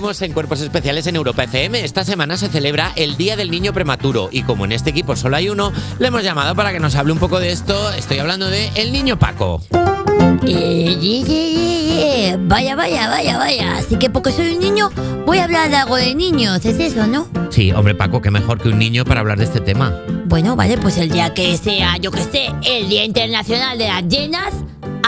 En Cuerpos Especiales en Europa FM. Esta semana se celebra el Día del Niño Prematuro y como en este equipo solo hay uno, le hemos llamado para que nos hable un poco de esto. Estoy hablando de el niño Paco. Eh, ye, ye, ye, ye. Vaya, vaya, vaya, vaya. Así que porque soy un niño, voy a hablar de algo de niños. ¿Es eso, no? Sí, hombre Paco, qué mejor que un niño para hablar de este tema. Bueno, vale, pues el día que sea, yo que sé, el Día Internacional de las Llenas,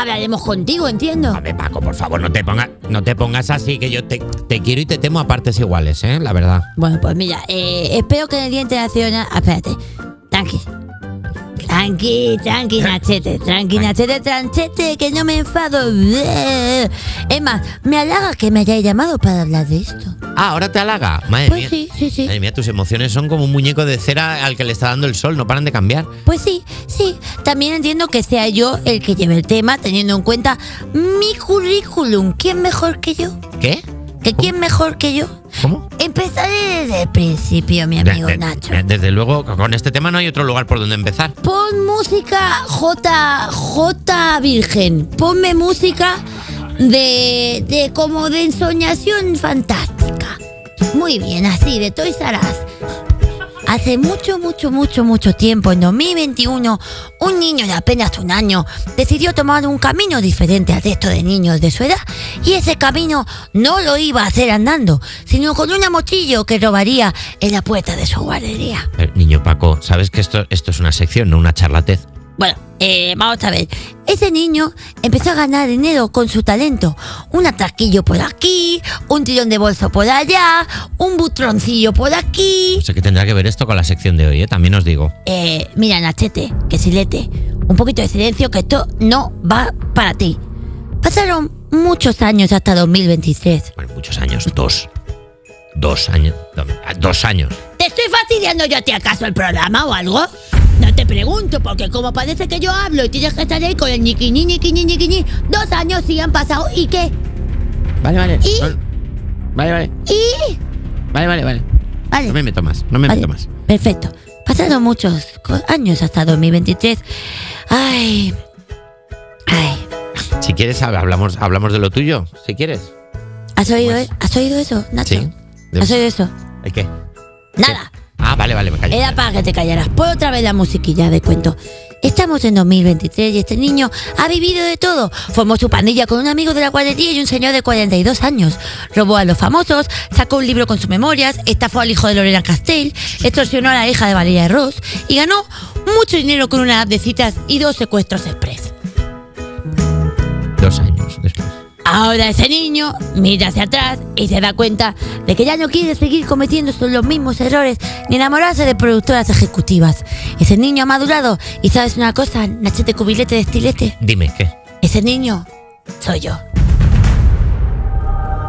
hablaremos contigo, entiendo. Hombre Paco, por favor, no te pongas, no te pongas así, que yo te, te quiero y te temo a partes iguales, ¿eh? La verdad. Bueno, pues mira, eh, espero que en el Día Internacional. ah, Espérate, tranqui. Tranqui, tranqui, Nachete, tranqui, Nachete, tranchete, que no me enfado. Es más, me halaga que me hayáis llamado para hablar de esto. Ah, ahora te halaga. Madre Pues mía. sí, sí, sí. Madre mía, tus emociones son como un muñeco de cera al que le está dando el sol, no paran de cambiar. Pues sí, sí. También entiendo que sea yo el que lleve el tema, teniendo en cuenta mi currículum. ¿Quién mejor que yo? ¿Qué? ¿Que quién mejor que yo? ¿Cómo? Empezaré desde el principio, mi amigo De- de- Nacho. Desde luego, con este tema no hay otro lugar por donde empezar. Pon música J, J Virgen. Ponme música de, de como de ensoñación fantástica. Muy bien, así, de Toys R Us. Hace mucho, mucho, mucho, mucho tiempo, en 2021, un niño de apenas un año decidió tomar un camino diferente al resto de niños de su edad y ese camino no lo iba a hacer andando, sino con una mochillo que robaría en la puerta de su guardería. Eh, niño Paco, sabes que esto, esto es una sección, no una charlatez. Bueno, eh, vamos a ver. Ese niño empezó a ganar dinero con su talento. Un atraquillo por aquí, un tirón de bolso por allá, un butroncillo por aquí. No sé qué tendrá que ver esto con la sección de hoy, ¿eh? también os digo. Eh, mira, Nachete, que silete. Un poquito de silencio, que esto no va para ti. Pasaron muchos años hasta 2023. Bueno, muchos años, dos. Dos años. do- Dos años. ¿Te estoy fastidiando yo a ti acaso el programa o algo? Pregunto, porque como parece que yo hablo y tienes que estar ahí con el ñiquiñi, ñiquiñi, ñiquiñi, dos años sí han pasado, ¿y qué? Vale, vale. ¿Y? Vale, vale. ¿Y? Vale, vale, vale. Vale. No me meto más, no me Vale, meto más. Perfecto. Pasaron muchos años hasta 2023. Ay. Ay. Si quieres, hab- hablamos, hablamos de lo tuyo, si quieres. ¿Has oído, Pues- e- ¿Has oído eso, Nacho? Sí. ¿Has oído eso? ¿El qué? Nada. Ah, vale, vale, me callo. Era para que te callaras. Pon otra vez la musiquilla de cuento. Estamos en 2023 y este niño ha vivido de todo. Formó su pandilla con un amigo de la guardería y un señor de 42 años. Robó a los famosos, sacó un libro con sus memorias, estafó al hijo de Lorena Castell, extorsionó a la hija de Valeria Ross y ganó mucho dinero con una app de citas y dos secuestros express. Dos años después. Ahora ese niño mira hacia atrás y se da cuenta de que ya no quiere seguir cometiendo los mismos errores ni enamorarse de productoras ejecutivas. Ese niño ha madurado y sabes una cosa, Nachete cubilete de estilete. Dime, ¿qué? Ese niño soy yo.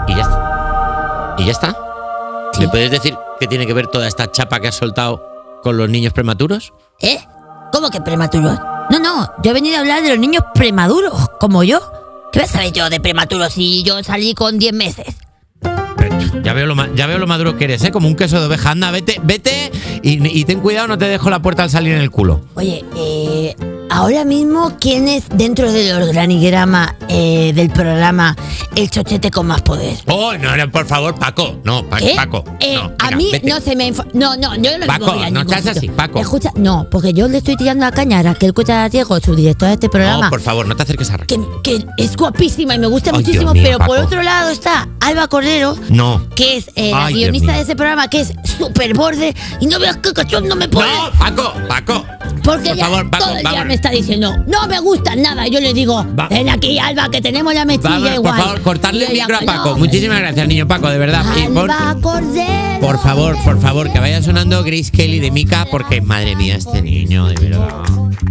¿Y ya está? ¿Y ya está? Sí. ¿Le puedes decir qué tiene que ver toda esta chapa que has soltado con los niños prematuros? ¿Eh? ¿Cómo que prematuros? No, no, yo he venido a hablar de los niños premaduros, como yo. ¿Qué vas a saber yo de prematuros si yo salí con 10 meses? Ya veo, lo, ya veo lo maduro que eres, ¿eh? Como un queso de oveja. Anda, vete, vete y, y ten cuidado, no te dejo la puerta al salir en el culo. Oye, eh, ahora mismo, ¿quién es dentro del organigrama eh, del programa el chochete con más poder? Oh, no, no, por favor, Paco. No, Pa- ¿Qué? Paco. Eh, no, a mí vete. no se me... No, no, yo no lo Paco, digo a no seas así. Paco. Escucha, no, porque yo le estoy tirando la caña a Raquel Cuchara Diego, su directora de este programa. No, por favor, no te acerques a Raquel. que, que es guapísima y me gusta Ay, muchísimo, mío, pero por otro lado está Alba Cordero, No. que es eh, la Ay, guionista de ese programa, que es súper borde, y no veas qué cachondo me pone. No, Paco, Paco. Porque por ya favor, Paco, todo el día vámonos. me está diciendo, no me gusta nada. Y yo le digo, Va- ven aquí, Alba, que tenemos la mechilla Vamos, por igual. favor, cortarle el micro a "No, Paco. Muchísimas gracias, niño Paco, de verdad. Y Cordero. por favor, por favor, que vaya sonando Grace Kelly de Mika, porque madre mía, este niño, de verdad.